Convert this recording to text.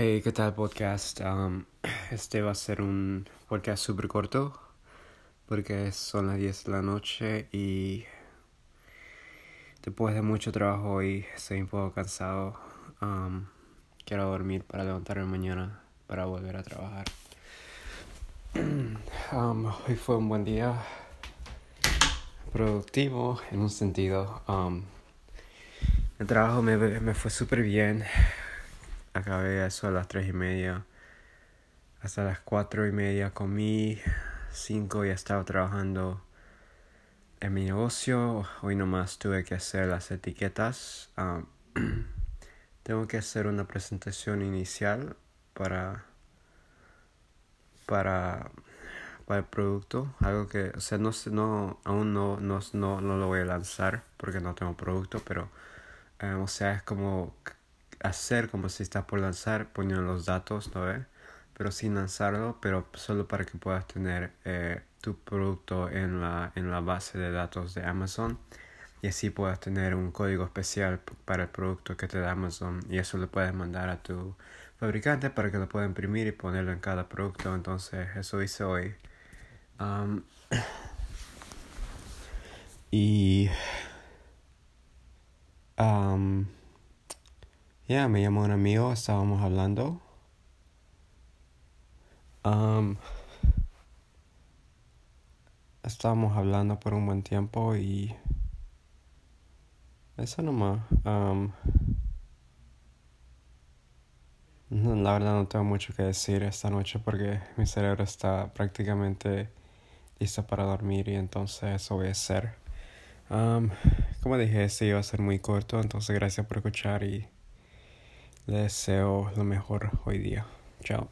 Hey, ¿qué tal podcast? Este va a ser un podcast súper corto porque son las 10 de la noche y después de mucho trabajo hoy estoy un poco cansado. Quiero dormir para levantarme mañana para volver a trabajar. Hoy fue un buen día productivo en un sentido. el trabajo me, me fue súper bien acabé eso a las tres y media. Hasta las cuatro y media comí, cinco ya estaba trabajando en mi negocio. Hoy nomás tuve que hacer las etiquetas. Ah, tengo que hacer una presentación inicial para, para, para el producto. Algo que, o sea, no, no aún no, no, no, no lo voy a lanzar porque no tengo producto, pero, eh, o sea, es como hacer como si estás por lanzar, poniendo los datos, ¿no ves? Pero sin lanzarlo, pero solo para que puedas tener eh, tu producto en la, en la base de datos de Amazon y así puedas tener un código especial para el producto que te da Amazon y eso lo puedes mandar a tu fabricante para que lo pueda imprimir y ponerlo en cada producto. Entonces, eso hice hoy. y ya, me llamó un amigo, estábamos hablando. Um, estábamos hablando por un buen tiempo y eso nomás. Um, la verdad no tengo mucho que decir esta noche porque mi cerebro está prácticamente listo para dormir y entonces eso voy a hacer. Um, como dije, este iba a ser muy corto, entonces gracias por escuchar y... Les deseo lo mejor hoy día. Chao.